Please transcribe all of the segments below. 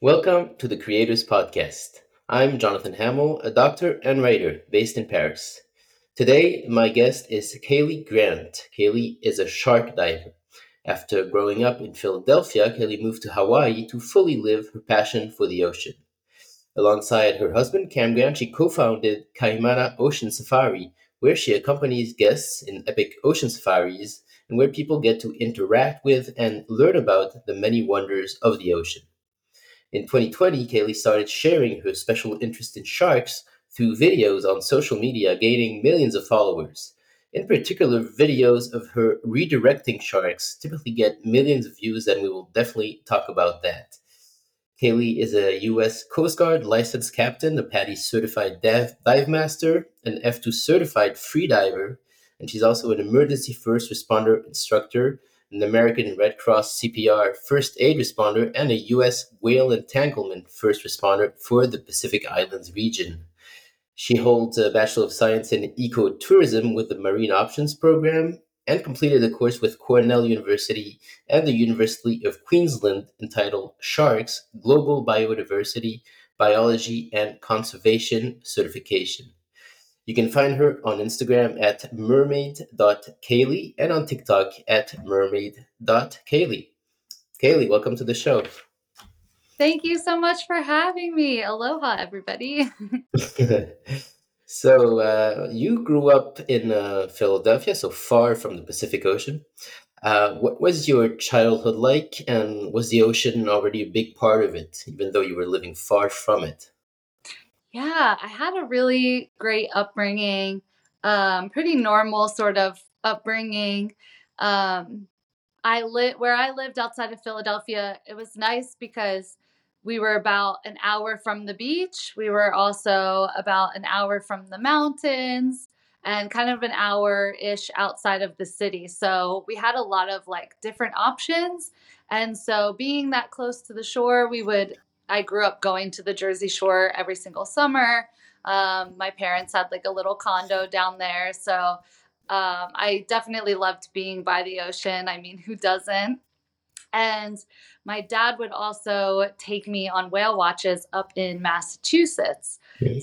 Welcome to the Creators Podcast. I'm Jonathan Hamill, a doctor and writer based in Paris. Today, my guest is Kayleigh Grant. Kayleigh is a shark diver. After growing up in Philadelphia, Kayleigh moved to Hawaii to fully live her passion for the ocean. Alongside her husband, Cam Grant, she co founded Kaimana Ocean Safari, where she accompanies guests in epic ocean safaris and where people get to interact with and learn about the many wonders of the ocean. In 2020, Kayleigh started sharing her special interest in sharks through videos on social media, gaining millions of followers. In particular, videos of her redirecting sharks typically get millions of views, and we will definitely talk about that. Kayleigh is a U.S. Coast Guard licensed captain, a PADI certified dive, master, an F2 certified freediver, and she's also an emergency first responder instructor an American Red Cross CPR first aid responder, and a U.S. whale entanglement first responder for the Pacific Islands region. She holds a Bachelor of Science in Ecotourism with the Marine Options Program and completed a course with Cornell University and the University of Queensland entitled Sharks Global Biodiversity, Biology, and Conservation Certification. You can find her on Instagram at mermaid.kayleigh and on TikTok at mermaid.kayleigh. Kayleigh, welcome to the show. Thank you so much for having me. Aloha, everybody. so, uh, you grew up in uh, Philadelphia, so far from the Pacific Ocean. Uh, what was your childhood like, and was the ocean already a big part of it, even though you were living far from it? Yeah, I had a really great upbringing, um, pretty normal sort of upbringing. Um, I live where I lived outside of Philadelphia. It was nice because we were about an hour from the beach. We were also about an hour from the mountains and kind of an hour ish outside of the city. So we had a lot of like different options. And so being that close to the shore, we would I grew up going to the Jersey Shore every single summer. Um, my parents had like a little condo down there. So um, I definitely loved being by the ocean. I mean, who doesn't? And my dad would also take me on whale watches up in Massachusetts.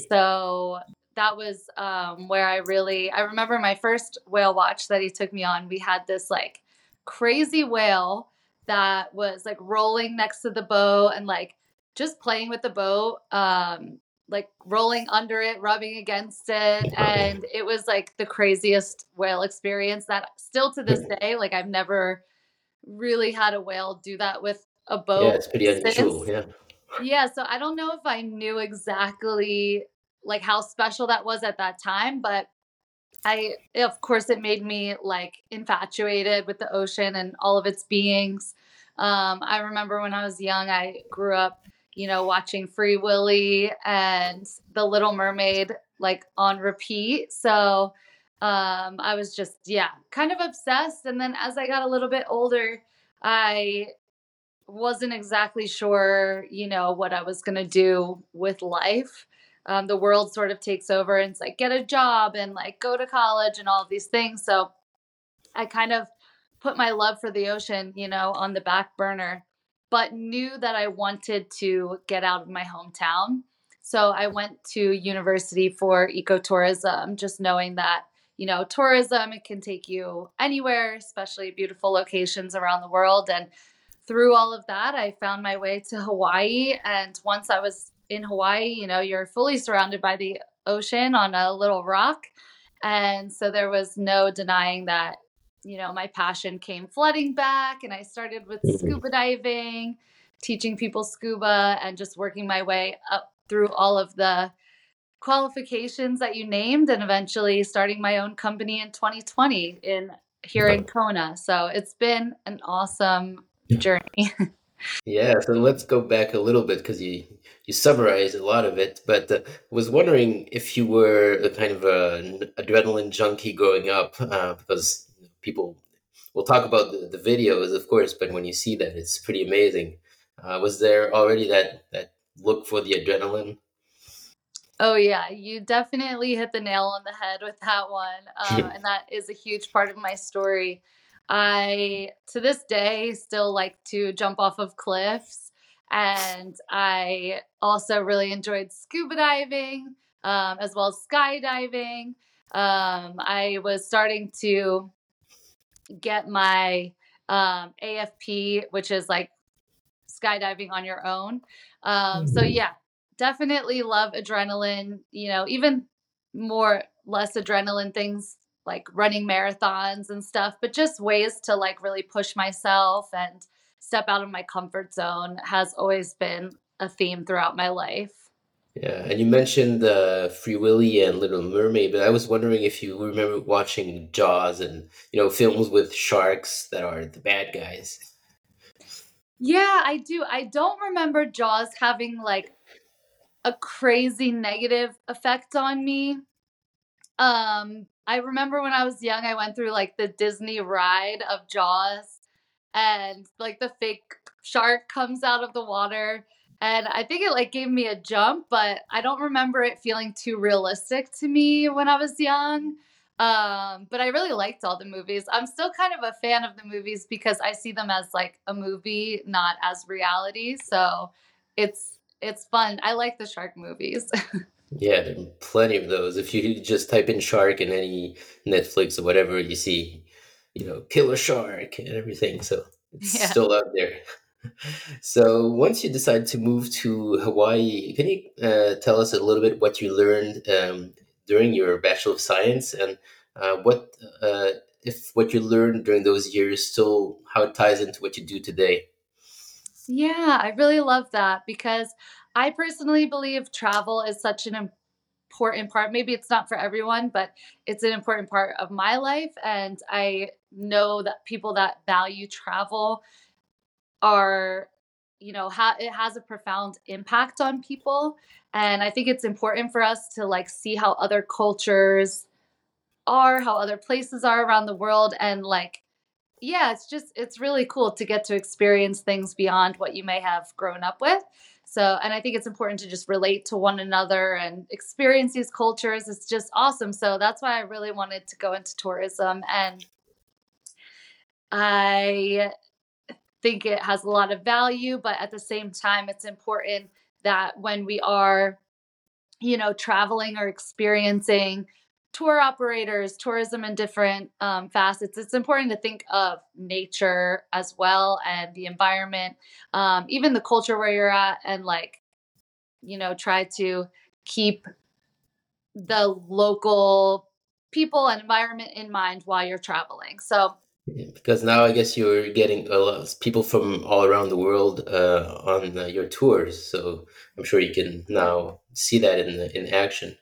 So that was um, where I really, I remember my first whale watch that he took me on. We had this like crazy whale that was like rolling next to the boat and like just playing with the boat, um, like rolling under it, rubbing against it. And it was like the craziest whale experience that still to this day, like I've never really had a whale do that with a boat. Yeah, it's pretty unusual. Yeah. Yeah. So I don't know if I knew exactly like how special that was at that time, but I, of course, it made me like infatuated with the ocean and all of its beings. Um, I remember when I was young, I grew up you know, watching Free Willy and The Little Mermaid like on repeat. So um, I was just, yeah, kind of obsessed. And then as I got a little bit older, I wasn't exactly sure, you know, what I was going to do with life. Um, the world sort of takes over and it's like get a job and like go to college and all these things. So I kind of put my love for the ocean, you know, on the back burner but knew that I wanted to get out of my hometown. So I went to university for ecotourism, just knowing that, you know, tourism, it can take you anywhere, especially beautiful locations around the world. And through all of that, I found my way to Hawaii. And once I was in Hawaii, you know, you're fully surrounded by the ocean on a little rock. And so there was no denying that you know, my passion came flooding back and I started with mm-hmm. scuba diving, teaching people scuba and just working my way up through all of the qualifications that you named and eventually starting my own company in 2020 in here in Kona. So it's been an awesome journey. yeah, so let's go back a little bit because you you summarized a lot of it, but uh, was wondering if you were a kind of an adrenaline junkie growing up uh, because people will talk about the, the videos, of course, but when you see that, it's pretty amazing. Uh, was there already that that look for the adrenaline? Oh yeah, you definitely hit the nail on the head with that one, um, and that is a huge part of my story. I to this day still like to jump off of cliffs And I also really enjoyed scuba diving um, as well as skydiving. Um, I was starting to get my um, AFF, which is like skydiving on your own. Um, so, mm-hmm. yeah, definitely love adrenaline, you know, even more less adrenaline things like running marathons and stuff, but just ways to like really push myself and step out of my comfort zone has always been a theme throughout my life. Yeah, and you mentioned uh, Free Willy and Little Mermaid, but I was wondering if you remember watching Jaws and you know films with sharks that are the bad guys. Yeah, I do. I don't remember Jaws having like a crazy negative effect on me. Um, I remember when I was young, I went through like the Disney ride of Jaws, and like the fake shark comes out of the water. And I think it like gave me a jump, but I don't remember it feeling too realistic to me when I was young. Um, but I really liked all the movies. I'm still kind of a fan of the movies because I see them as like a movie, not as reality. So it's it's fun. I like the shark movies. Yeah, there are plenty of those. If you just type in shark in any Netflix or whatever, you see, you know, killer shark and everything. So it's yeah. still out there. So once you decide to move to Hawaii, can you uh, tell us a little bit what you learned um, during your Bachelor of Science and uh, what uh, if what you learned during those years still how it ties into what you do today? Yeah, I really love that because I personally believe travel is such an important part. Maybe it's not for everyone, but it's an important part of my life. And I know that people that value travel are, you know, ha- it has a profound impact on people. And I think it's important for us to like see how other cultures are, how other places are around the world, and like yeah, it's just it's really cool to get to experience things beyond what you may have grown up with. So, and I think it's important to just relate to one another and experience these cultures. It's just awesome. So that's why I really wanted to go into tourism. And I think it has a lot of value, but at the same time, it's important that when we are, you know, traveling or experiencing tour operators, tourism in different um, facets, it's important to think of nature as well and the environment, um, even the culture where you're at, and like, you know, try to keep the local people and environment in mind while you're traveling. So, because now I guess you're getting a lot of people from all around the world uh, on uh, your tours, so I'm sure you can now see that in in action.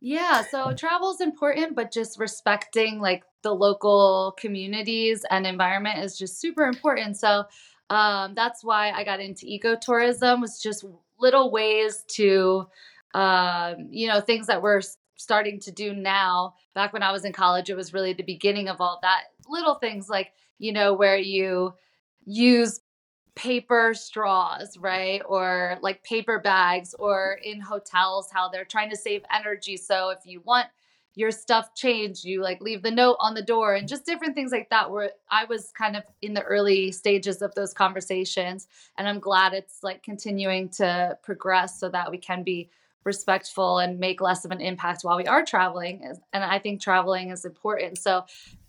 Yeah, so travel is important, but just respecting like the local communities and environment is just super important. So um, that's why I got into ecotourism was just little ways to, um, you know, things that we're starting to do now. Back when I was in college, it was really the beginning of all that. Little things like, you know, where you use paper straws, right? Or like paper bags, or in hotels, how they're trying to save energy. So if you want your stuff changed, you like leave the note on the door and just different things like that. Where I was kind of in the early stages of those conversations. And I'm glad it's like continuing to progress so that we can be respectful and make less of an impact while we are traveling. And I think traveling is important. So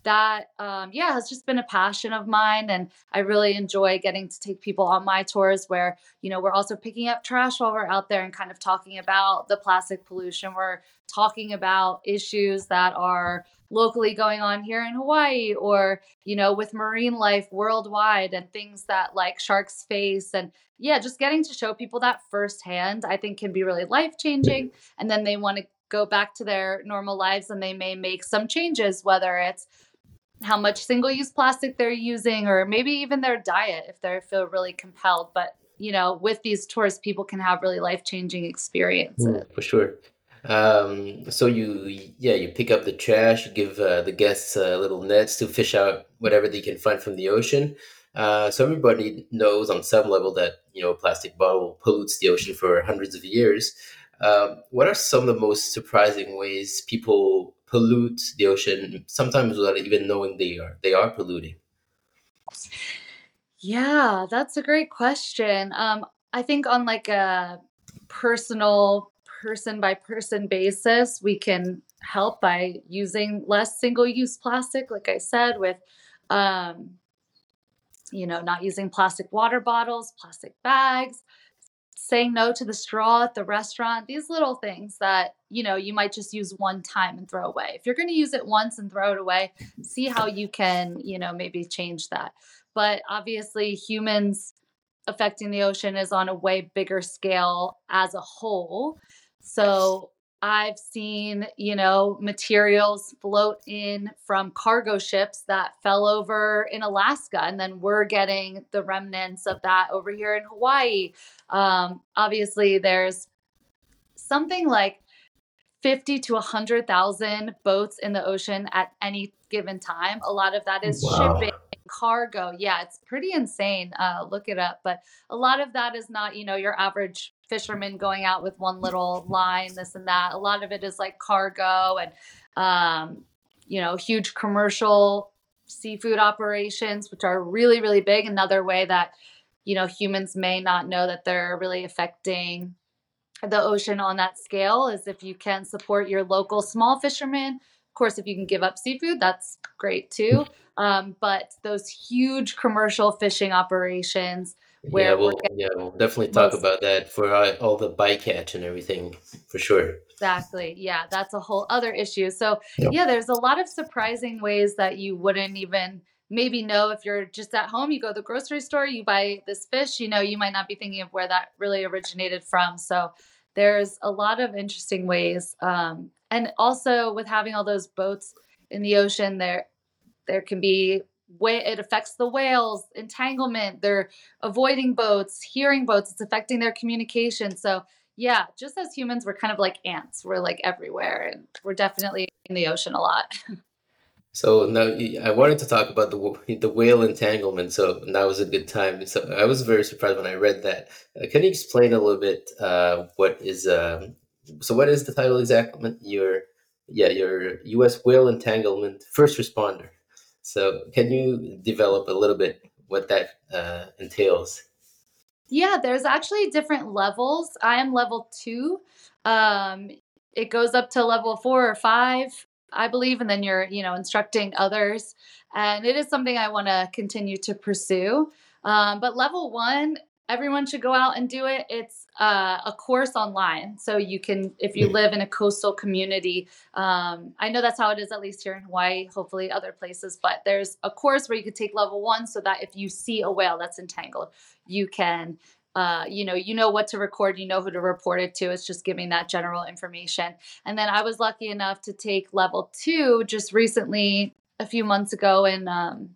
that um, yeah has just been a passion of mine and i really enjoy getting to take people on my tours where you know we're also picking up trash while we're out there and kind of talking about the plastic pollution. We're talking about issues that are locally going on here in hawaii or you know with marine life worldwide and things that like sharks face. And yeah just getting to show people that firsthand i think can be really life changing and then they want to go back to their normal lives and they may make some changes whether it's how much single use plastic they're using or maybe even their diet if they feel really compelled. But you know with these tours people can have really life-changing experiences. Mm, for sure. Um, so you yeah you pick up the trash you give uh, the guests uh, little nets to fish out whatever they can find from the ocean. Uh, so everybody knows on some level that you know a plastic bottle pollutes the ocean for hundreds of years. Um, what are some of the most surprising ways people pollute the ocean, sometimes without even knowing they are they are polluting? Yeah, that's a great question. Um, I think on like a personal person by person basis, we can help by using less single use plastic, like I said, with um, you know, not using plastic water bottles, plastic bags, saying no to the straw at the restaurant, these little things that, you know, you might just use one time and throw away. If you're going to use it once and throw it away, see how you can, you know, maybe change that. But obviously, humans affecting the ocean is on a way bigger scale as a whole. So I've seen, you know, materials float in from cargo ships that fell over in Alaska, and then we're getting the remnants of that over here in Hawaii. Um, obviously, there's something like 50 to 100,000 boats in the ocean at any given time. A lot of that is wow. shipping cargo. Yeah, it's pretty insane. Uh, look it up. But a lot of that is not, you know, your average fisherman going out with one little line, this and that. A lot of it is like cargo and, um, you know, huge commercial seafood operations, which are really, really big. Another way that, you know, humans may not know that they're really affecting the ocean on that scale is if you can support your local small fishermen Of course, if you can give up seafood, that's great too. Um, but those huge commercial fishing operations yeah, we'll, yeah, we'll definitely talk most, about that for all, all the bycatch and everything for sure. Exactly. Yeah, that's a whole other issue. So, yep. yeah, there's a lot of surprising ways that you wouldn't even maybe know if you're just at home, you go to the grocery store, you buy this fish, you know, you might not be thinking of where that really originated from. So, there's a lot of interesting ways um, and also with having all those boats in the ocean there there can be way it affects the whales entanglement they're avoiding boats hearing boats it's affecting their communication so yeah just as humans we're kind of like ants we're like everywhere and we're definitely in the ocean a lot So now I wanted to talk about the the whale entanglement. So now was a good time. So I was very surprised when I read that. Uh, can you explain a little bit uh, what is um, so what is the title exactly? Your yeah, your U.S. whale entanglement first responder. So can you develop a little bit what that uh, entails? Yeah, there's actually different levels. I am level two. Um, it goes up to level four or five, I believe, and then you're, you know, instructing others. And it is something I want to continue to pursue. Um, but level one everyone should go out and do it. It's uh, a course online. So you can, if you live in a coastal community, um, I know that's how it is, at least here in Hawaii, hopefully other places, but there's a course where you could take level one so that if you see a whale that's entangled, you can. Uh, you know, you know what to record, you know who to report it to. It's just giving that general information. And then I was lucky enough to take level two just recently, a few months ago in um,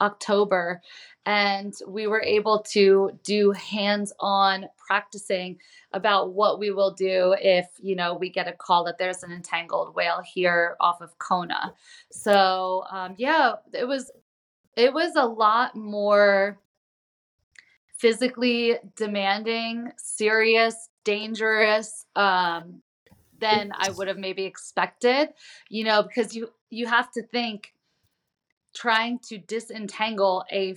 October and we were able to do hands-on practicing about what we will do if you know we get a call that there's an entangled whale here off of kona. So um, yeah it was it was a lot more physically demanding serious dangerous um, than i would have maybe expected you know because you you have to think trying to disentangle a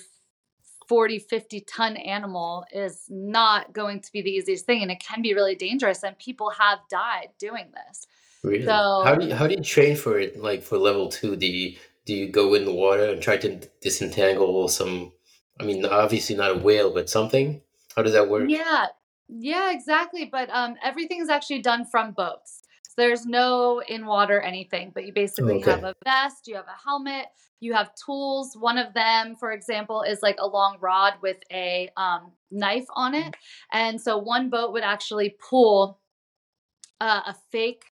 40, 50 ton animal is not going to be the easiest thing. And it can be really dangerous. And people have died doing this. Really? So, how do you, how do you train for it? Like for level two, do you, do you go in the water and try to disentangle some, I mean, obviously not a whale, but something? How does that work? Yeah. Yeah, exactly. But um, everything is actually done from boats. There's no in water anything, but you basically okay. have a vest, you have a helmet, you have tools. One of them, for example, is like a long rod with a um, knife on it. And so one boat would actually pull uh, a fake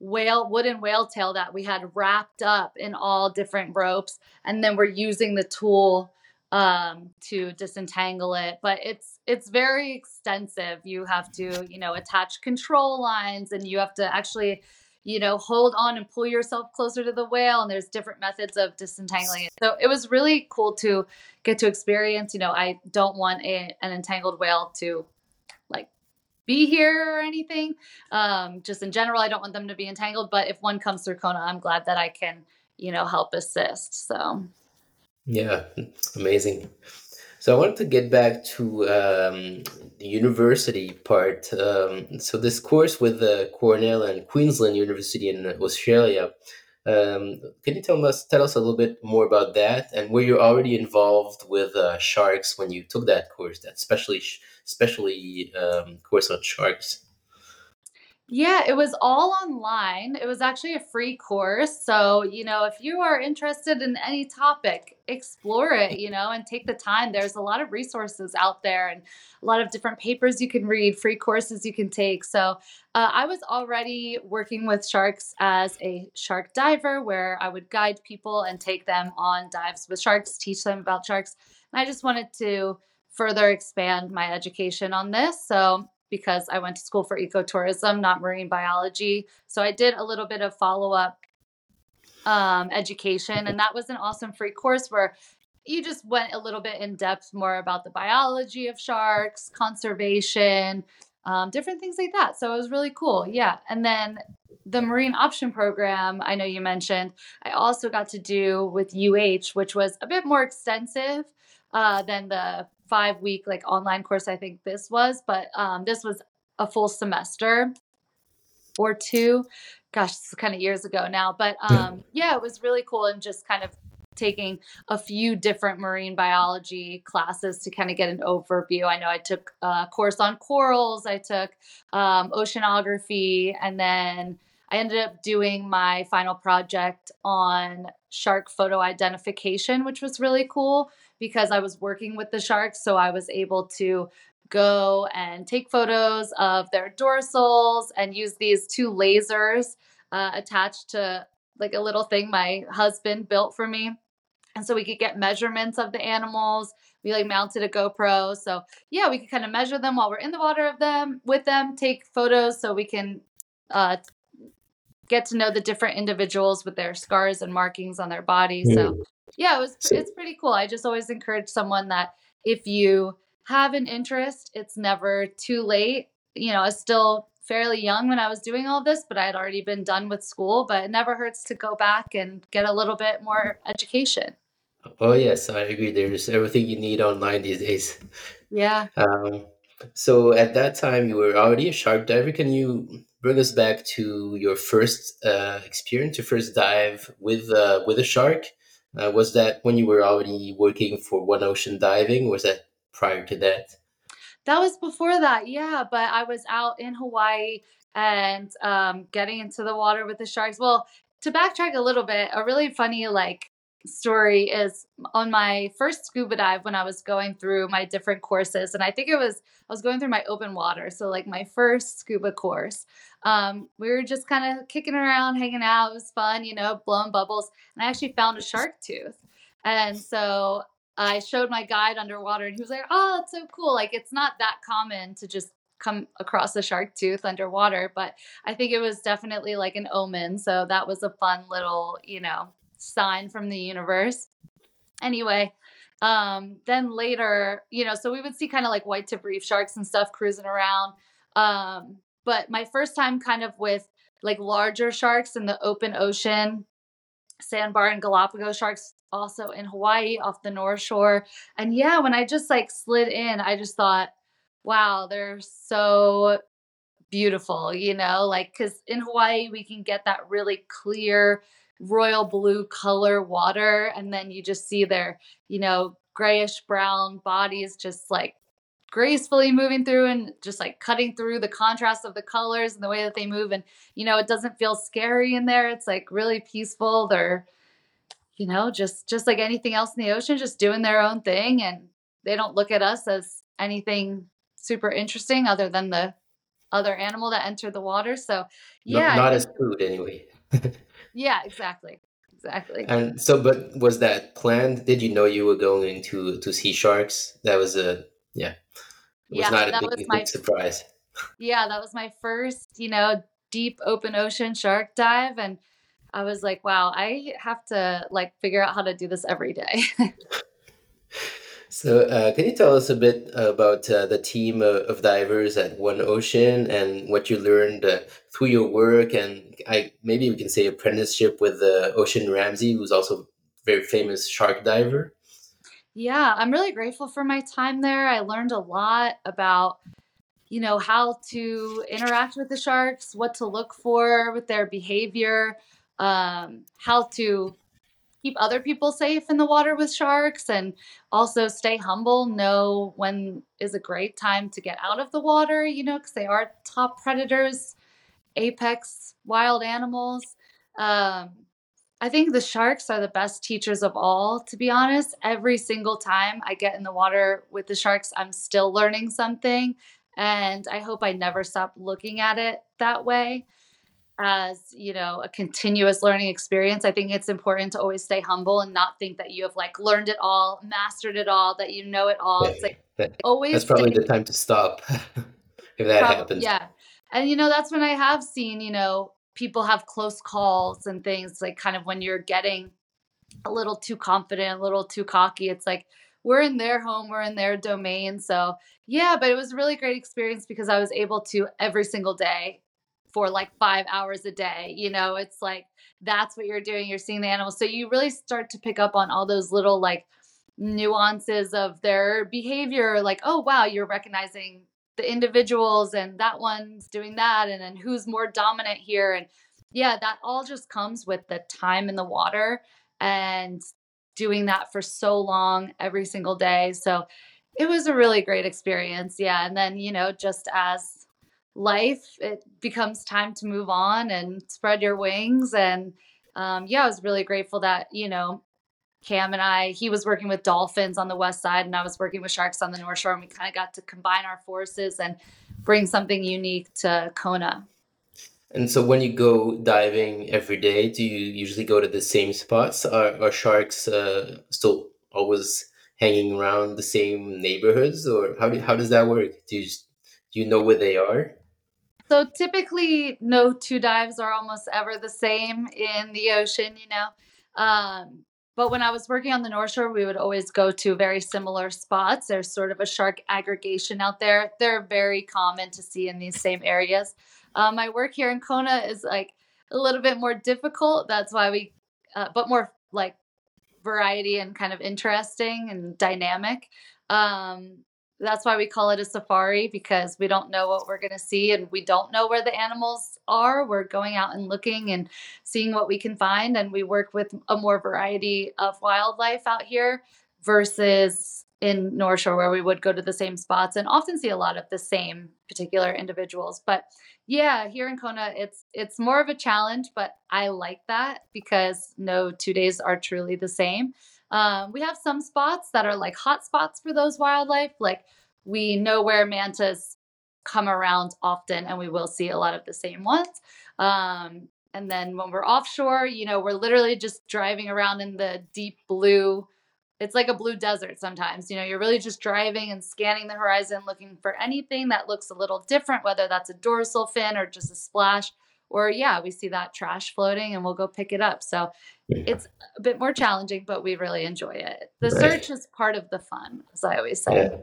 whale wooden whale tail that we had wrapped up in all different ropes and then we're using the tool um, to disentangle it but it's it's very extensive you have to you know attach control lines and you have to actually you know, hold on and pull yourself closer to the whale. And there's different methods of disentangling it. So it was really cool to get to experience. You know, I don't want a, an entangled whale to like be here or anything. Um, just in general, I don't want them to be entangled. But if one comes through Kona, I'm glad that I can, you know, help assist. So. Yeah, amazing. So I wanted to get back to um, the university part. Um, so this course with uh, Cornell and Queensland University in Australia. Um, can you tell us tell us a little bit more about that? And were you already involved with uh, sharks when you took that course? That specially especially um, course on sharks. Yeah, it was all online. It was actually a free course. So, you know, if you are interested in any topic, explore it, you know, and take the time. There's a lot of resources out there and a lot of different papers you can read, free courses you can take. So, uh, I was already working with sharks as a shark diver where I would guide people and take them on dives with sharks, teach them about sharks. And I just wanted to further expand my education on this. So, because I went to school for ecotourism, not marine biology. So I did a little bit of follow up um, education, and that was an awesome free course where you just went a little bit in depth more about the biology of sharks, conservation, um, different things like that. So it was really cool. Yeah. And then the marine option program, I know you mentioned, I also got to do with UH, which was a bit more extensive uh, than the five week like online course I think this was, but um, this was a full semester or two. Gosh, this is kind of years ago now, but um, yeah, it was really cool and just kind of taking a few different marine biology classes to kind of get an overview. I know I took a course on corals, I took um, oceanography, and then I ended up doing my final project on shark photo identification, which was really cool because I was working with the sharks. So I was able to go and take photos of their dorsals and use these two lasers uh, attached to like a little thing my husband built for me. And so we could get measurements of the animals. We like mounted a GoPro. So yeah, we could kind of measure them while we're in the water of them with them, take photos so we can uh, get to know the different individuals with their scars and markings on their body. So yeah, it was it's pretty cool. I just always encourage someone that if you have an interest, it's never too late. You know, I was still fairly young when I was doing all this, but I had already been done with school, but it never hurts to go back and get a little bit more education. Oh yes, I agree. There's everything you need online these days. Yeah. Um, so at that time, you were already a shark diver. Can you bring us back to your first uh, experience, your first dive with uh, with a shark? Uh, was that when you were already working for One Ocean Diving? Was that prior to that? That was before that, yeah. But I was out in Hawaii and um, getting into the water with the sharks. Well, to backtrack a little bit, a really funny like story is on my first scuba dive when I was going through my different courses, and I think it was I was going through my open water, so like my first scuba course. Um, we were just kind of kicking around, hanging out. It was fun, you know, blowing bubbles, and I actually found a shark tooth, and so I showed my guide underwater, and he was like, "Oh, it's so cool! Like it's not that common to just." come across a shark tooth underwater but i think it was definitely like an omen so that was a fun little you know sign from the universe. Anyway, um, then later, you know, so we would see kind of like white tip reef sharks and stuff cruising around. Um, but my first time kind of with like larger sharks in the open ocean, sandbar and Galapagos sharks also in Hawaii off the North Shore. And yeah, when I just like slid in, I just thought, wow, they're so beautiful, you know, like because in Hawaii we can get that really clear royal blue color water and then you just see their you know grayish brown bodies just like gracefully moving through and just like cutting through the contrast of the colors and the way that they move. And you know it doesn't feel scary in there. It's like really peaceful. They're you know just just like anything else in the ocean just doing their own thing and they don't look at us as anything super interesting other than the other animal that entered the water. So yeah not, not as food anyway Yeah, exactly. Exactly. And so, but was that planned? Did you know you were going to to see sharks? That was a yeah. It was yeah, not a big, my, surprise. Yeah, that was my first, you know, deep open ocean shark dive, and I was like, wow, I have to like figure out how to do this every day. So, uh, can you tell us a bit about uh, the team of, divers at One Ocean and what you learned uh, through your work? And I maybe we can say apprenticeship with uh, Ocean Ramsey, who's also a very famous shark diver. Yeah, I'm really grateful for my time there. I learned a lot about, you know, how to interact with the sharks, what to look for with their behavior, um, how to keep other people safe in the water with sharks and also stay humble know when is a great time to get out of the water you know because they are top predators apex wild animals. Um, i think the sharks are the best teachers of all to be honest. Every single time i get in the water with the sharks i'm still learning something and i hope i never stop looking at it that way as you know a continuous learning experience i think it's important to always stay humble and not think that you have like learned it all mastered it all that you know it all. It's like always that's probably the time to stop if that prob- happens. yeah. And you know that's when i have seen you know people have close calls and things like kind of when you're getting a little too confident a little too cocky it's like we're in their home we're in their domain. So yeah but it was a really great experience because i was able to every single day for like five hours a day. You know, it's like that's what you're doing. You're seeing the animals. So you really start to pick up on all those little like nuances of their behavior. Like, oh, wow, you're recognizing the individuals and that one's doing that. And then who's more dominant here. And yeah, that all just comes with the time in the water and doing that for so long every single day. So it was a really great experience. Yeah. And then, you know, just as life, it becomes time to move on and spread your wings. And um, yeah, I was really grateful that, you know, Cam and I, he was working with dolphins on the west side and I was working with sharks on the north shore. And we kind of got to combine our forces and bring something unique to Kona. And so when you go diving every day, do you usually go to the same spots? Are, are sharks uh, still always hanging around the same neighborhoods or how, do, how does that work? Do you, do you know where they are? So typically, no two dives are almost ever the same in the ocean, you know. Um, but when I was working on the North Shore, we would always go to very similar spots. There's sort of a shark aggregation out there. They're very common to see in these same areas. Um, my work here in Kona is like a little bit more difficult. That's why we, uh, but more like variety and kind of interesting and dynamic. Um, that's why we call it a safari because we don't know what we're going to see and we don't know where the animals are. We're going out and looking and seeing what we can find. And we work with a more variety of wildlife out here versus in North Shore where we would go to the same spots and often see a lot of the same particular individuals. But yeah, here in Kona, it's it's more of a challenge, but I like that because no two days are truly the same. Um, we have some spots that are like hot spots for those wildlife. Like we know where mantas come around often, and we will see a lot of the same ones. Um, and then when we're offshore, you know, we're literally just driving around in the deep blue. It's like a blue desert sometimes. You know, you're really just driving and scanning the horizon looking for anything that looks a little different, whether that's a dorsal fin or just a splash or yeah, we see that trash floating and we'll go pick it up. So yeah. it's a bit more challenging, but we really enjoy it. The right. search is part of the fun, as I always say. Yeah.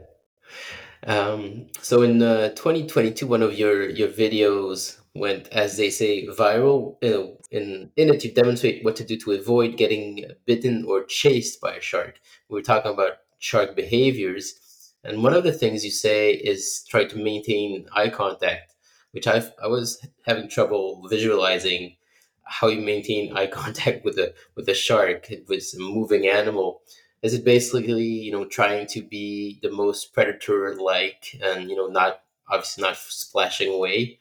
Um, so in uh, 2022, one of your your videos went, as they say, viral. You know, in in it, you demonstrate what to do to avoid getting bitten or chased by a shark. We are talking about shark behaviors, and one of the things you say is try to maintain eye contact which I I was having trouble visualizing how you maintain eye contact with a with a shark with a moving animal. Is it basically you know trying to be the most predator like and you know not obviously not splashing away?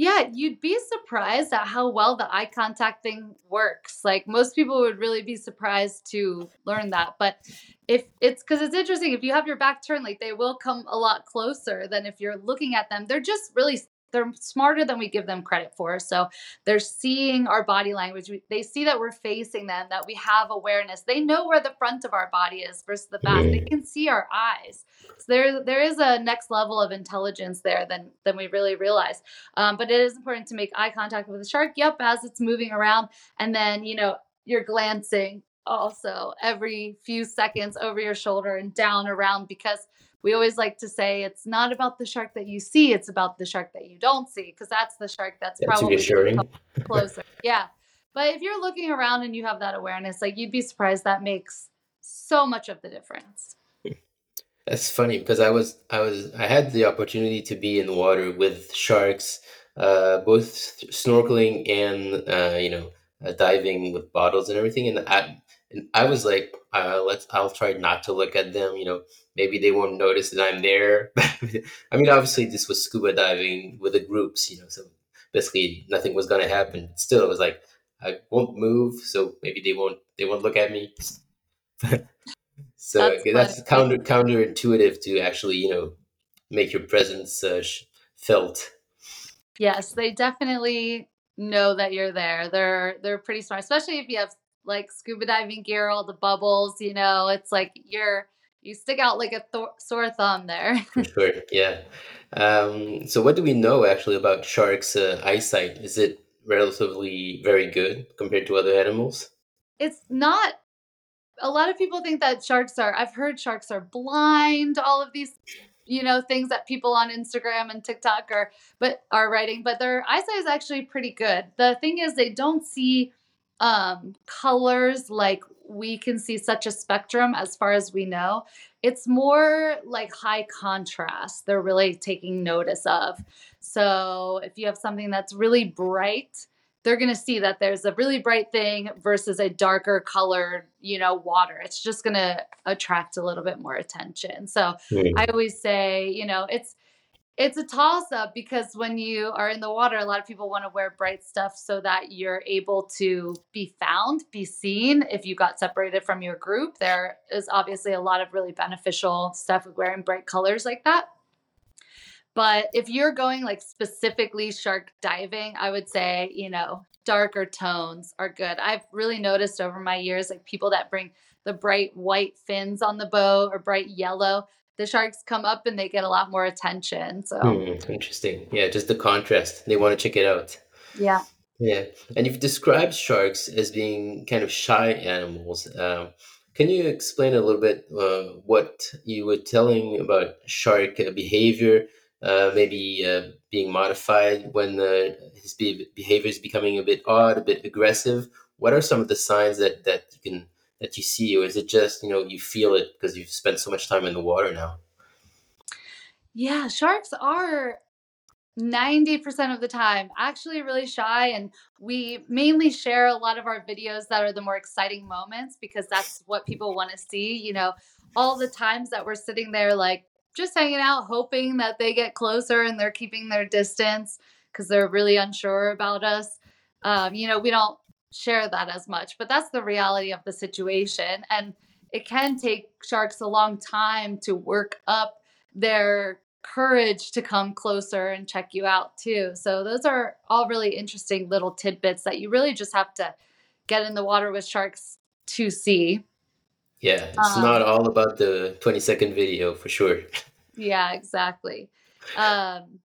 Yeah, you'd be surprised at how well the eye contact thing works. Like most people would really be surprised to learn that. But if it's because it's interesting, if you have your back turned, like they will come a lot closer than if you're looking at them. They're just really they're smarter than we give them credit for. So they're seeing our body language. They see that we're facing them, that we have awareness. They know where the front of our body is versus the back. They can see our eyes. So there, there is a next level of intelligence there than than we really realize. Um, but it is important to make eye contact with the shark. Yep, as it's moving around, and then you know you're glancing also every few seconds over your shoulder and down around because we always like to say it's not about the shark that you see, it's about the shark that you don't see, because that's the shark that's, that's probably closer. yeah. But if you're looking around and you have that awareness, like you'd be surprised that makes so much of the difference. That's funny because I was I was I had the opportunity to be in the water with sharks, uh, both snorkeling and uh, you know uh, diving with bottles and everything, and I and I was like, uh, let's I'll try not to look at them. You know, maybe they won't notice that I'm there. I mean, obviously this was scuba diving with the groups, you know, so basically nothing was gonna happen. Still, it was like I won't move, so maybe they won't they won't look at me. so that's, that's counter counterintuitive to actually you know make your presence uh, felt. Yes, they definitely know that you're there. They're they're pretty smart, especially if you have like scuba diving gear, all the bubbles. You know, it's like you're you stick out like a th- sore thumb there. For sure, yeah. Um, so, what do we know actually about sharks' uh, eyesight? Is it relatively very good compared to other animals? It's not. A lot of people think that sharks are. I've heard sharks are blind. All of these, you know, things that people on Instagram and TikTok are, but are writing. But their eyesight is actually pretty good. The thing is, they don't see um, colors like we can see such a spectrum as far as we know. It's more like high contrast, they're really taking notice of. So if you have something that's really bright, they're going to see that there's a really bright thing versus a darker colored, you know, water. It's just going to attract a little bit more attention. So mm. I always say, you know, it's it's a toss up because when you are in the water, a lot of people want to wear bright stuff so that you're able to be found, be seen. If you got separated from your group, there is obviously a lot of really beneficial stuff with wearing bright colors like that. But if you're going like specifically shark diving, I would say, you know, darker tones are good. I've really noticed over my years, like people that bring the bright white fins on the boat or bright yellow, the sharks come up and they get a lot more attention. So hmm, interesting. Yeah, just the contrast. They want to check it out. Yeah. Yeah, and you've described sharks as being kind of shy animals. Um, can you explain a little bit uh, what you were telling about shark behavior? Uh, maybe uh, being modified when uh, his behavior is becoming a bit odd, a bit aggressive. What are some of the signs that that you can that you see, or is it just you know you feel it because you've spent so much time in the water now? Yeah, sharks are 90% of the time actually really shy and we mainly share a lot of our videos that are the more exciting moments because that's what people want to see you know all the times that we're sitting there like just hanging out hoping that they get closer and they're keeping their distance because they're really unsure about us um, you know we don't share that as much, but that's the reality of the situation. And it can take sharks a long time to work up their courage to come closer and check you out too. So those are all really interesting little tidbits that you really just have to get in the water with sharks to see. Yeah, it's um, not all about the 20 second video for sure. Yeah, exactly. Um,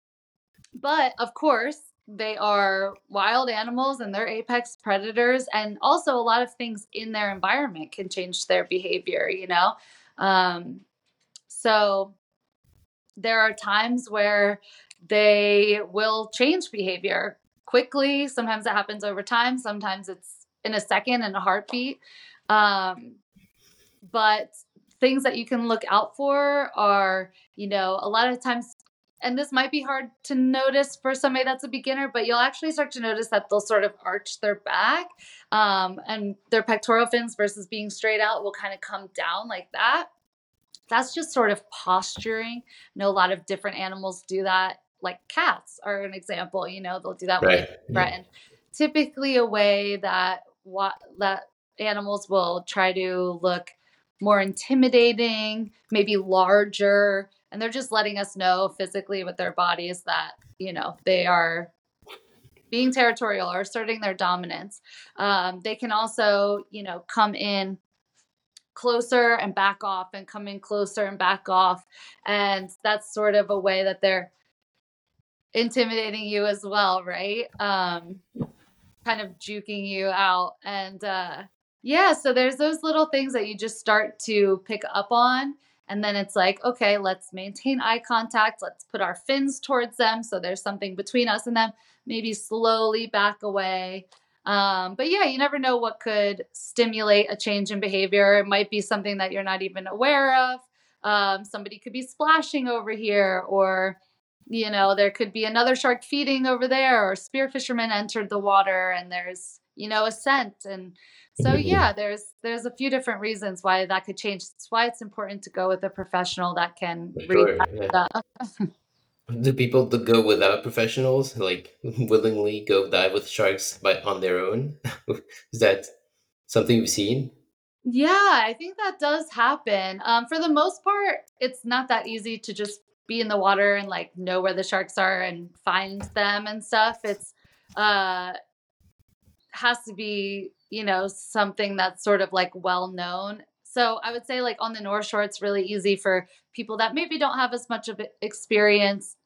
but of course, they are wild animals and they're apex predators and also a lot of things in their environment can change their behavior you know? Um, so there are times where they will change behavior quickly. Sometimes it happens over time sometimes it's in a second in a heartbeat. Um, but things that you can look out for are you know a lot of times and this might be hard to notice for somebody that's a beginner, but you'll actually start to notice that they'll sort of arch their back um, and their pectoral fins versus being straight out will kind of come down like that. That's just sort of posturing. I know a lot of different animals do that, like cats are an example. You know, they'll do that right. when threatened. Yeah. Typically, a way that what that animals will try to look more intimidating, maybe larger and they're just letting us know physically with their bodies that you know they are being territorial or asserting their dominance. Um, they can also you know come in closer and back off and come in closer and back off. And that's sort of a way that they're intimidating you as well right? Um, kind of juking you out. And uh, yeah so there's those little things that you just start to pick up on and then it's like, okay, let's maintain eye contact. Let's put our fins towards them. So there's something between us and them. Maybe slowly back away. Um, but yeah, you never know what could stimulate a change in behavior. It might be something that you're not even aware of. Um, somebody could be splashing over here, or you know, there could be another shark feeding over there, or spear fishermen entered the water and there's you know a scent and so mm-hmm. yeah there's there's a few different reasons why that could change that's why it's important to go with a professional that can read that yeah. Do people to go without professionals like willingly go dive with sharks by on their own? Is that something you've seen? Yeah, I think that does happen. Um, for the most part, it's not that easy to just be in the water and like know where the sharks are and find them and stuff. It's uh has to be, you know, something that's sort of like well known. So I would say like on the North Shore, it's really easy for people that maybe don't have as much of experience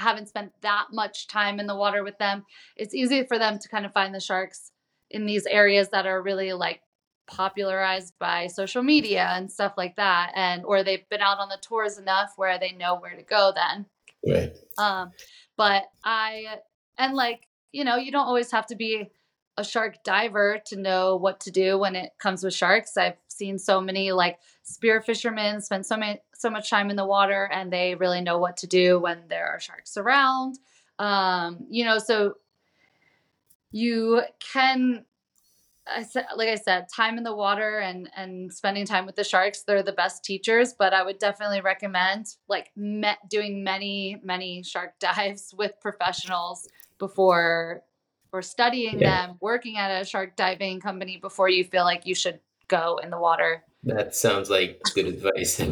haven't spent that much time in the water with them, it's easy for them to kind of find the sharks in these areas that are really like popularized by social media and stuff like that and or they've been out on the tours enough where they know where to go then right um but i and like you know you don't always have to be a shark diver to know what to do when it comes with sharks i've seen so many like spear fishermen spend so many so much time in the water and they really know what to do when there are sharks around um, you know so you can I said, like I said, time in the water and and spending time with the sharks, they're the best teachers. But I would definitely recommend like met doing many many shark dives with professionals before or studying yeah. them, working at a shark diving company before you feel like you should go in the water. That sounds like good advice.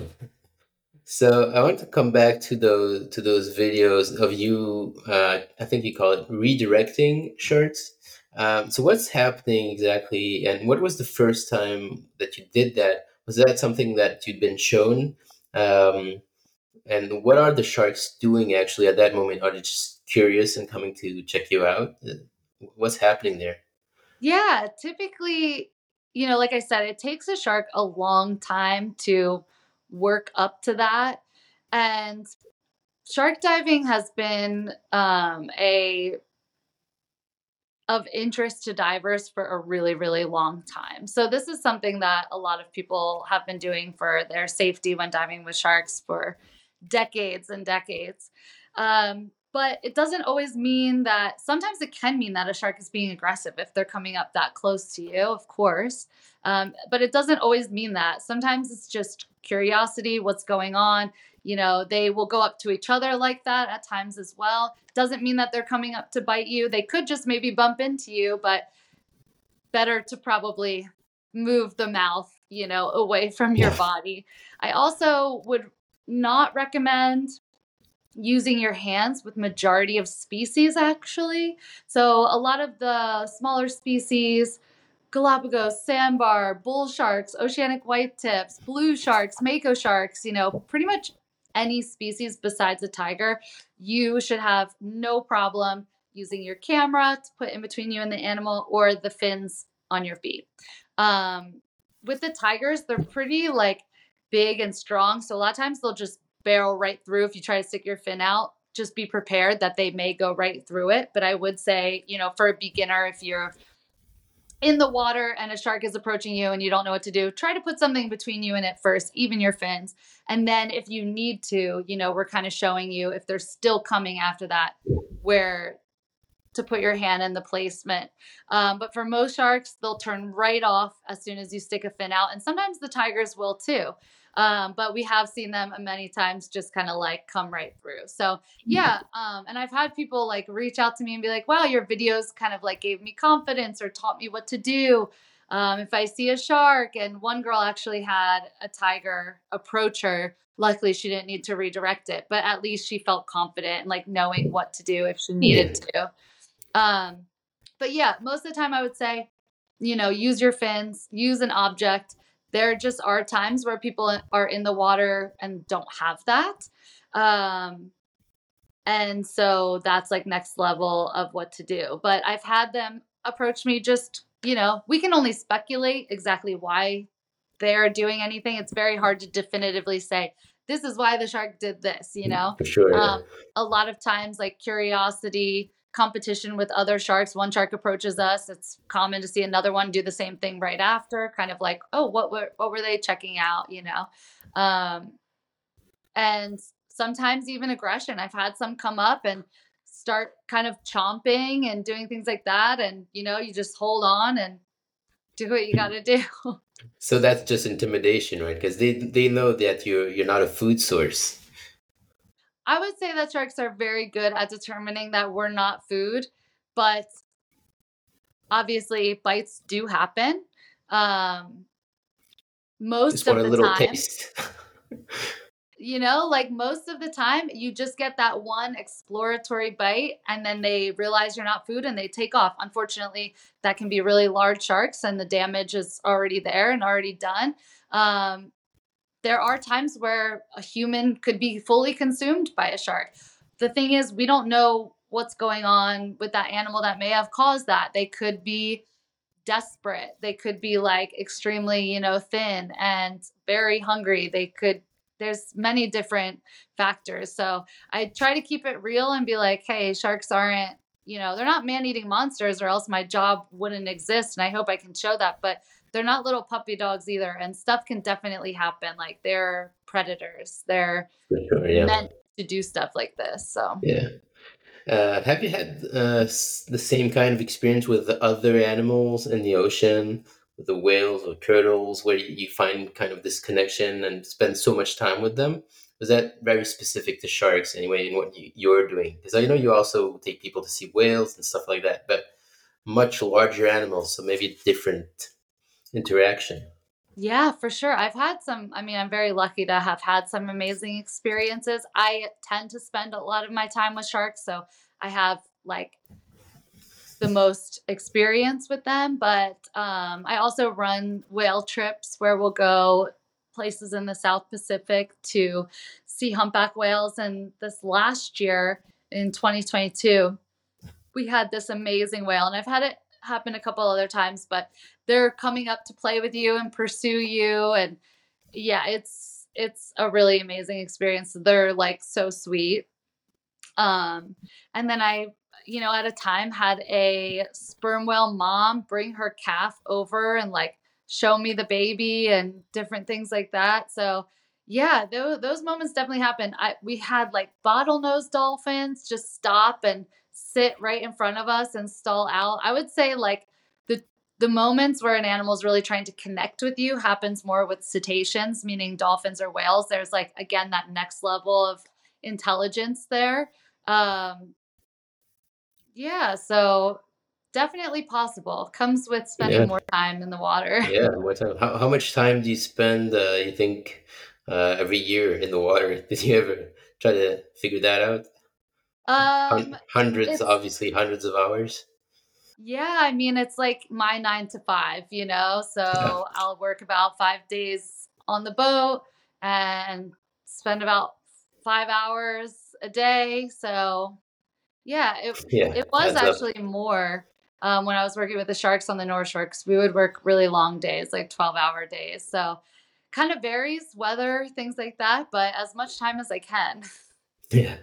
So I want to come back to those to those videos of you. Uh, I think you call it redirecting sharks. Um, so what's happening exactly, and what was the first time that you did that? Was that something that you'd been shown? Um, and what are the sharks doing actually at that moment? Are they just curious and coming to check you out? What's happening there? Yeah, typically you know, like I said, it takes a shark a long time to work up to that. And shark diving has been um, a of interest to divers for a really really long time. So this is something that a lot of people have been doing for their safety when diving with sharks for decades and decades. Um, but it doesn't always mean that sometimes it can mean that a shark is being aggressive if they're coming up that close to you of course um, but it doesn't always mean that. Sometimes it's just curiosity what's going on you know they will go up to each other like that at times as well. Doesn't mean that they're coming up to bite you. They could just maybe bump into you but better to probably move the mouth you know away from your body. I also would not recommend using your hands with majority of species actually. So a lot of the smaller species, Galapagos, sandbar, bull sharks, oceanic white tips, blue sharks, mako sharks, you know, pretty much any species besides a tiger, you should have no problem using your camera to put in between you and the animal or the fins on your feet. Um, with the tigers, they're pretty like big and strong. So a lot of times they'll just barrel right through if you try to stick your fin out. Just be prepared that they may go right through it. But i would say you know for a beginner if you're in the water and a shark is approaching you and you don't know what to do try to put something between you and it first even your fins. And then if you need to you know we're kind of showing you if they're still coming after that where to put your hand in the placement. Um, but for most sharks they'll turn right off as soon as you stick a fin out. And sometimes the tigers will too um, but we have seen them many times just kind of like come right through. So yeah, um, and I've had people like reach out to me and be like, "Wow, your videos kind of like gave me confidence or taught me what to do." Um, if I see a shark, and one girl actually had a tiger approach her. Luckily, she didn't need to redirect it, but at least she felt confident and like knowing what to do if she needed to. Um, but yeah, most of the time I would say, you know, use your fins, use an object there just are times where people are in the water and don't have that. Um, and so that's like next level of what to do. But I've had them approach me just, you know, we can only speculate exactly why they're doing anything. It's very hard to definitively say, this is why the shark did this, you know? For sure. Um, a lot of times, like curiosity competition with other sharks. One shark approaches us. It's common to see another one do the same thing right after, kind of like, oh, what were what were they checking out, you know? Um, and sometimes even aggression. I've had some come up and start kind of chomping and doing things like that, and you know, you just hold on and do what you got to do. So that's just intimidation, right? Because they they know that you're you're not a food source. I would say that sharks are very good at determining that we're not food, but obviously bites do happen. Um, most Just of the little time, taste. you know, like most of the time, you just get that one exploratory bite and then they realize you're not food and they take off. Unfortunately, that can be really large sharks and the damage is already there and already done. Um, there are times where a human could be fully consumed by a shark. The thing is, we don't know what's going on with that animal that may have caused that. They could be desperate. They could be like extremely, you know, thin and very hungry. They could there's many different factors. So I try to keep it real and be like, hey, sharks aren't, you know, they're not man-eating monsters or else my job wouldn't exist and I hope I can show that, but they're not little puppy dogs either and stuff can definitely happen. Like they're predators. They're sure, yeah. meant to do stuff like this. So Yeah. Uh, have you had uh, the same kind of experience with other animals in the ocean, with the whales or turtles, where you you find kind of this connection and spend so much time with them? Was that very specific to sharks anyway, in what you're doing? Because I know you also take people to see whales and stuff like that, but much larger animals, so maybe different interaction. Yeah, for sure. I've had some, I mean, I'm very lucky to have had some amazing experiences. I tend to spend a lot of my time with sharks, so I have like the most experience with them, but um, I also run whale trips where we'll go places in the South Pacific to see humpback whales. And this last year in 2022, we had this amazing whale, and I've had it happen a couple other times, but they're coming up to play with you and pursue you, and yeah, it's it's a really amazing experience. They're like so sweet. Um, and then I, you know, at a time had a sperm whale mom bring her calf over and like show me the baby and different things like that. So yeah, those those moments definitely happen. I we had like bottlenose dolphins just stop and sit right in front of us and stall out. I would say like the moments where an animal is really trying to connect with you happens more with cetaceans, meaning dolphins or whales. There's like again that next level of intelligence there. Um, yeah, so definitely possible. Comes with spending Yeah, more time in the water. yeah. What time? How, how much time do you spend, uh, you think, uh, every year in the water? Did you ever try to figure that out? Um, Hun- hundreds, obviously, hundreds of hours. Yeah, I mean it's like my nine to five, you know. So I'll work about five days on the boat and spend about five hours a day. So yeah, it Yeah, it was adds up. actually more um, when I was working with the sharks on the North Shore 'cause we would work really long days, like 12 hour days. So kind of varies, weather, things like that, but as much time as I can. Yeah.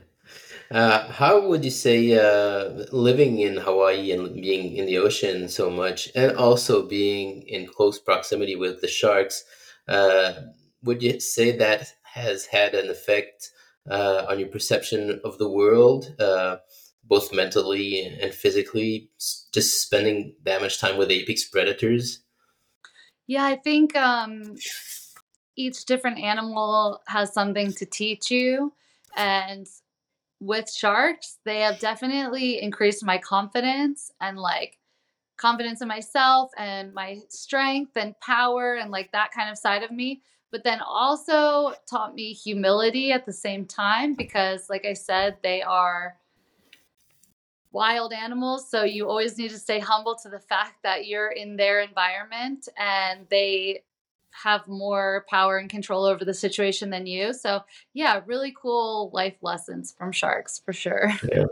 Uh, how would you say uh, living in Hawaii and being in the ocean so much, and also being in close proximity with the sharks, uh, would you say that has had an effect uh, on your perception of the world, uh, both mentally and physically, just spending that much time with apex predators? Yeah, I think um, each different animal has something to teach you. And with sharks, they have definitely increased my confidence and like confidence in myself and my strength and power and like that kind of side of me. But then also taught me humility at the same time because, like I said, they are wild animals. So you always need to stay humble to the fact that you're in their environment and they have more power and control over the situation than you. So, yeah, really cool life lessons from sharks for sure. Yeah.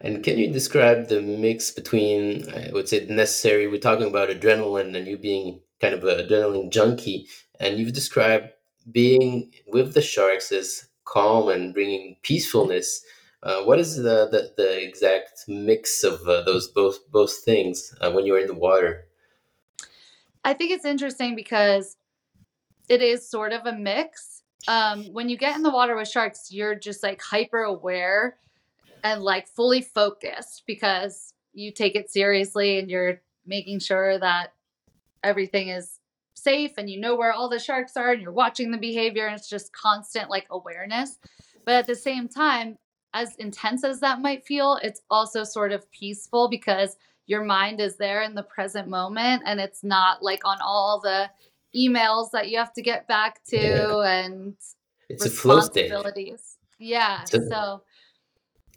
And can you describe the mix between, I would say, necessary? We're talking about adrenaline and you being kind of an adrenaline junkie, and you've described being with the sharks as calm and bringing peacefulness. Uh, what is the, the, the exact mix of uh, those both both things uh, when you're in the water? I think it's interesting because it is sort of a mix. Um, when you get in the water with sharks, you're just like hyper aware and like fully focused because you take it seriously and you're making sure that everything is safe and you know where all the sharks are and you're watching the behavior and it's just constant like awareness. But at the same time, as intense as that might feel, it's also sort of peaceful because your mind is there in the present moment and it's not like on all the emails that you have to get back to yeah. and it's a flow state. Yeah. A- so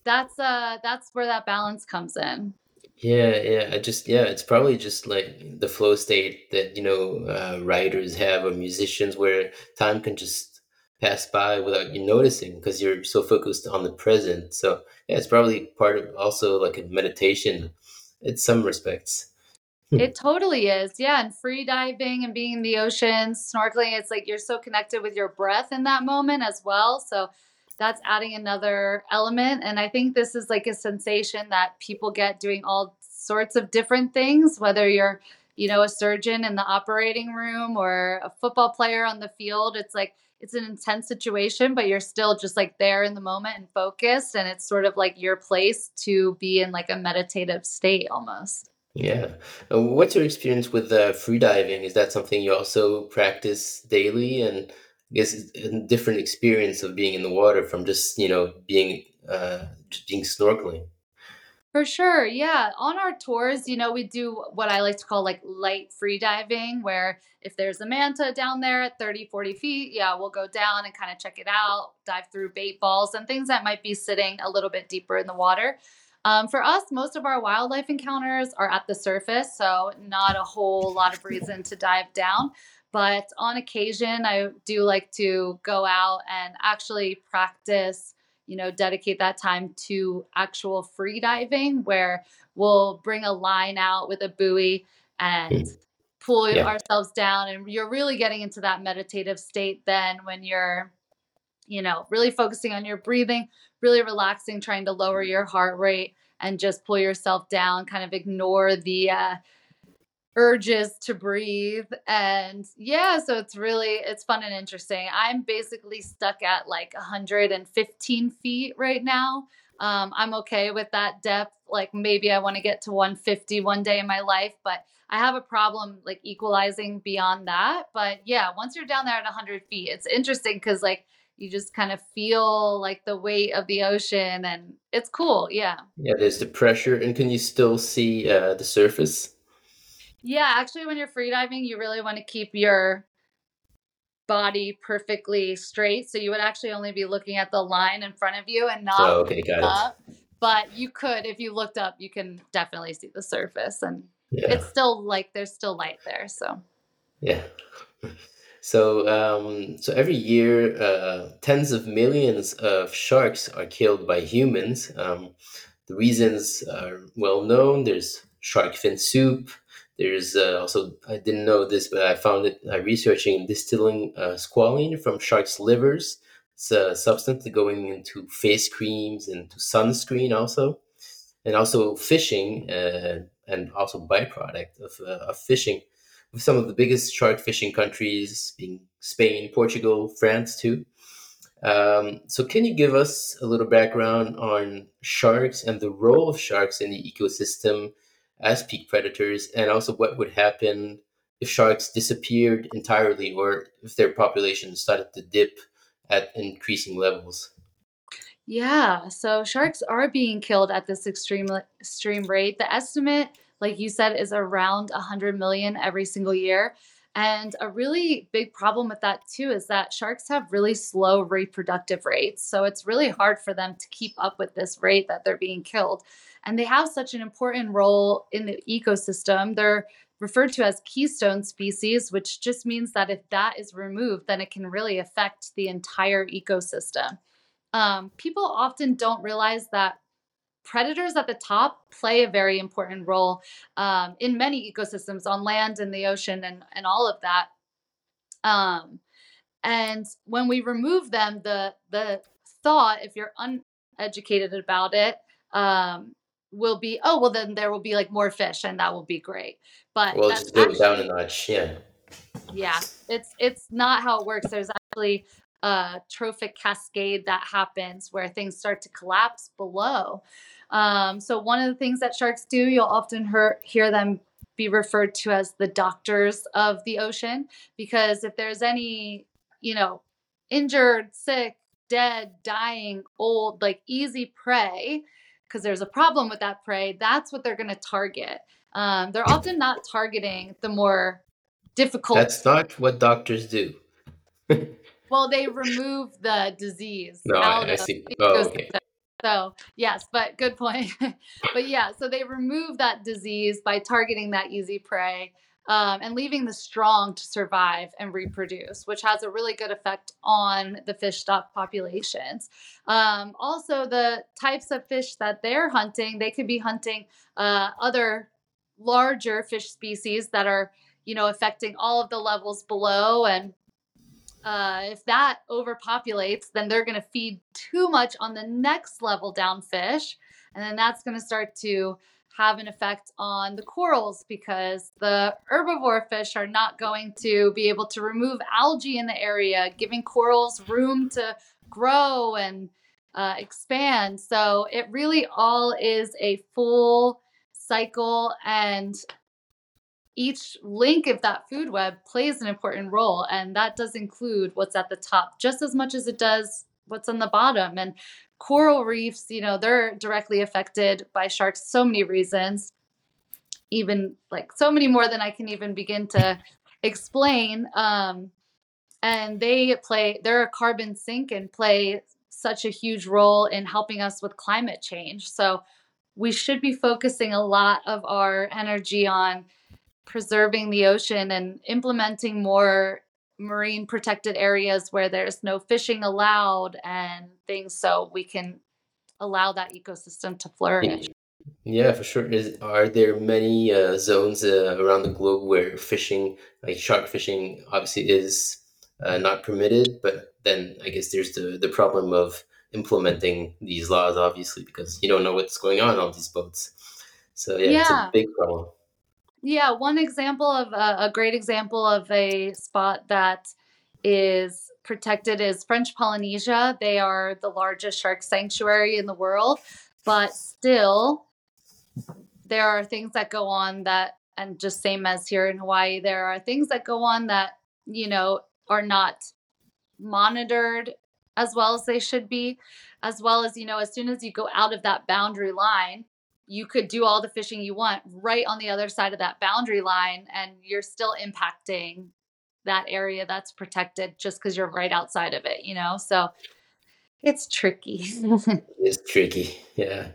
that's uh that's where that balance comes in. Yeah, yeah. I just yeah, it's probably just like the flow state that you know uh, writers have or musicians where time can just pass by without you noticing because you're so focused on the present. So yeah, it's probably part of also like a meditation in some respects. It totally is. Yeah. And free diving and being in the ocean, snorkeling, it's like you're so connected with your breath in that moment as well. So that's adding another element. And I think this is like a sensation that people get doing all sorts of different things, whether you're, you know, a surgeon in the operating room or a football player on the field. It's like, it's an intense situation, but you're still just like there in the moment and focused. And it's sort of like your place to be in like a meditative state almost. Yeah. Uh, what's your experience with uh, freediving? Is that something you also practice daily? And I guess a different experience of being in the water from just, you know, being uh, being snorkeling. For sure. Yeah. On our tours, you know, we do what I like to call like light free diving, where if there's a manta down there at 30, 40 feet, yeah, we'll go down and kind of check it out, dive through bait balls and things that might be sitting a little bit deeper in the water. Um, for us, most of our wildlife encounters are at the surface, so not a whole lot of reason to dive down. But on occasion, I do like to go out and actually practice you know, dedicate that time to actual free diving where we'll bring a line out with a buoy and hmm. pull yeah. ourselves down. And you're really getting into that meditative state then when you're, you know, really focusing on your breathing, really relaxing, trying to lower your heart rate and just pull yourself down, kind of ignore the, uh, urges to breathe. And yeah so it's really it's fun and interesting. I'm basically stuck at like 115 feet right now. Um, i'm okay with that depth. Like maybe i want to get to 150 one day in my life but i have a problem like equalizing beyond that. But yeah once you're down there at 100 feet it's interesting because like you just kind of feel like the weight of the ocean and it's cool yeah yeah there's the pressure and can you still see uh, the surface yeah, actually, when you're freediving, you really want to keep your body perfectly straight. So you would actually only be looking at the line in front of you and not oh, okay, got up. It. But you could, if you looked up, you can definitely see the surface, and yeah. it's still like there's still light there. So yeah. So, um, so every year, uh, tens of millions of sharks are killed by humans. Um, the reasons are well known. There's shark fin soup, there's uh, also I didn't know this, but I found it uh, researching distilling uh, squalene from sharks' livers. It's a substance going into face creams and to sunscreen also, and also fishing uh, and also byproduct of, uh, of fishing. Some of the biggest shark fishing countries being Spain, Portugal, France too. Um, so, can you give us a little background on sharks and the role of sharks in the ecosystem? as peak predators, and also what would happen if sharks disappeared entirely or if their population started to dip at increasing levels. Yeah, so sharks are being killed at this extreme extreme rate. The estimate, like you said, is around 100 million every single year. And a really big problem with that too is that sharks have really slow reproductive rates. So it's really hard for them to keep up with this rate that they're being killed. And they have such an important role in the ecosystem. They're referred to as keystone species, which just means that if that is removed, then it can really affect the entire ecosystem. Um, people often don't realize that predators at the top play a very important role um, in many ecosystems on land and the ocean and, and all of that. Um, and when we remove them, the the thought, if you're uneducated about it um, will be, oh, well, then there will be like more fish and that will be great. But Well, that's just down a notch. Yeah. yeah, it's it's not how it works. There's actually a trophic cascade that happens where things start to collapse below. Um, so one of the things that sharks do, you'll often hear, hear them be referred to as the doctors of the ocean because if there's any, you know, injured, sick, dead, dying, old, like easy prey, because there's a problem with that prey, that's what they're going to target. Um, they're often not targeting the more difficult. That's not what doctors do. well, they remove the disease No, I, I see. Oh, okay. So yes, but good point. but yeah, so they remove that disease by targeting that easy prey um, and leaving the strong to survive and reproduce, which has a really good effect on the fish stock populations. Um, also, the types of fish that they're hunting, they could be hunting uh, other larger fish species that are, you know, affecting all of the levels below and uh, if that overpopulates, then they're going to feed too much on the next level down fish. And then that's going to start to have an effect on the corals because the herbivore fish are not going to be able to remove algae in the area, giving corals room to grow and uh, expand. So it really all is a full cycle and each link of that food web plays an important role and that does include what's at the top just as much as it does what's on the bottom. And coral reefs you know they're directly affected by sharks so many reasons even like so many more than i can even begin to explain. Um, and they play they're a carbon sink and play such a huge role in helping us with climate change. So we should be focusing a lot of our energy on preserving the ocean and implementing more marine protected areas where there's no fishing allowed and things so we can allow that ecosystem to flourish. Yeah, for sure. Is, are there many uh, zones uh, around the globe where fishing, like shark fishing, obviously is uh, not permitted? But then I guess there's the, the problem of implementing these laws, obviously, because you don't know what's going on on these boats. So yeah, it's a big problem. Yeah, one example of a, a great example of a spot that is protected is French Polynesia. They are the largest shark sanctuary in the world, but still, there are things that go on that, and just same as here in Hawaii, there are things that go on that, you know, are not monitored as well as they should be, as well as, you know, as soon as you go out of that boundary line, you could do all the fishing you want right on the other side of that boundary line and you're still impacting that area that's protected just because you're right outside of it you know so it's tricky It's tricky. Yeah.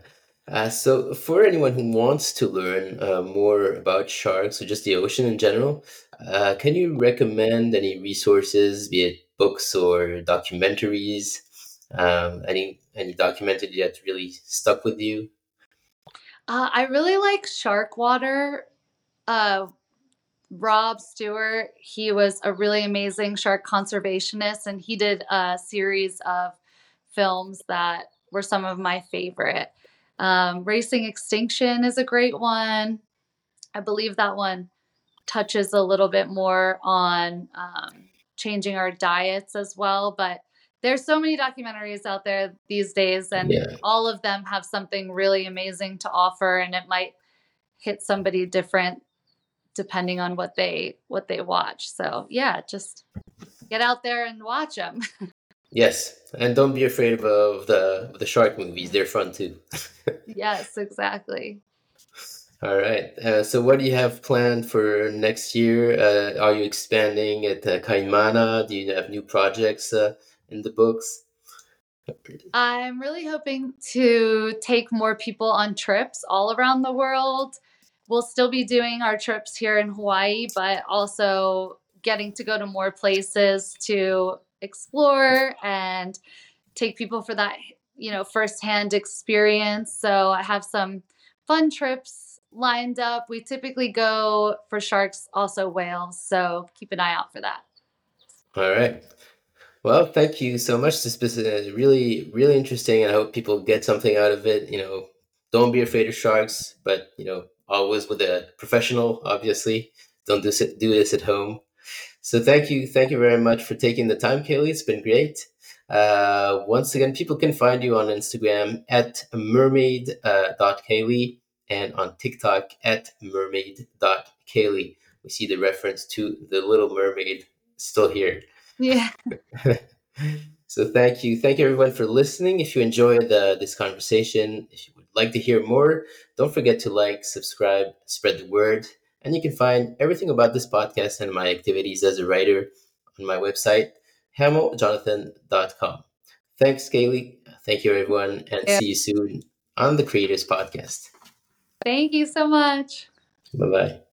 Uh, so for anyone who wants to learn uh, more about sharks or just the ocean in general, uh, can you recommend any resources, be it books or documentaries? Um, any any documentary that really stuck with you? Uh, i really like shark water uh, rob stewart he was a really amazing shark conservationist and he did a series of films that were some of my favorite um, racing extinction is a great one i believe that one touches a little bit more on um, changing our diets as well. But there's so many documentaries out there these days, and Yeah. all of them have something really amazing to offer, and it might hit somebody different depending on what they what they watch. So yeah, just get out there and watch them. Yes, and don't be afraid of, of the of the shark movies. They're fun too. yes, exactly. All right. Uh, so what do you have planned for next year? Uh, are you expanding at uh, Kaimana? Do you have new projects uh, in the books? I'm really hoping to take more people on trips all around the world. We'll still be doing our trips here in Hawaii, but also getting to go to more places to explore and take people for that, you know, firsthand experience. So I have some fun trips lined up. We typically go for sharks, also whales. So keep an eye out for that. All right. Well, thank you so much. This was uh, really, really interesting, and I hope people get something out of it. You know, don't be afraid of sharks, but you know, always with a professional. Obviously, don't do do this at home. So, thank you, thank you very much for taking the time, Kayleigh. It's been great. Uh, once again, people can find you on Instagram at mermaid.kayleigh uh, and on TikTok at mermaid.kayleigh. We see the reference to the Little Mermaid still here. Yeah. so thank you. Thank you everyone for listening. If you enjoyed uh, this conversation, if you would like to hear more, don't forget to like, subscribe, spread the word. And you can find everything about this podcast and my activities as a writer on my website, hameljonathan.com. Thanks, Kayleigh. Thank you, everyone, and yeah. see you soon on the Creators Podcast. Thank you so much. Bye bye.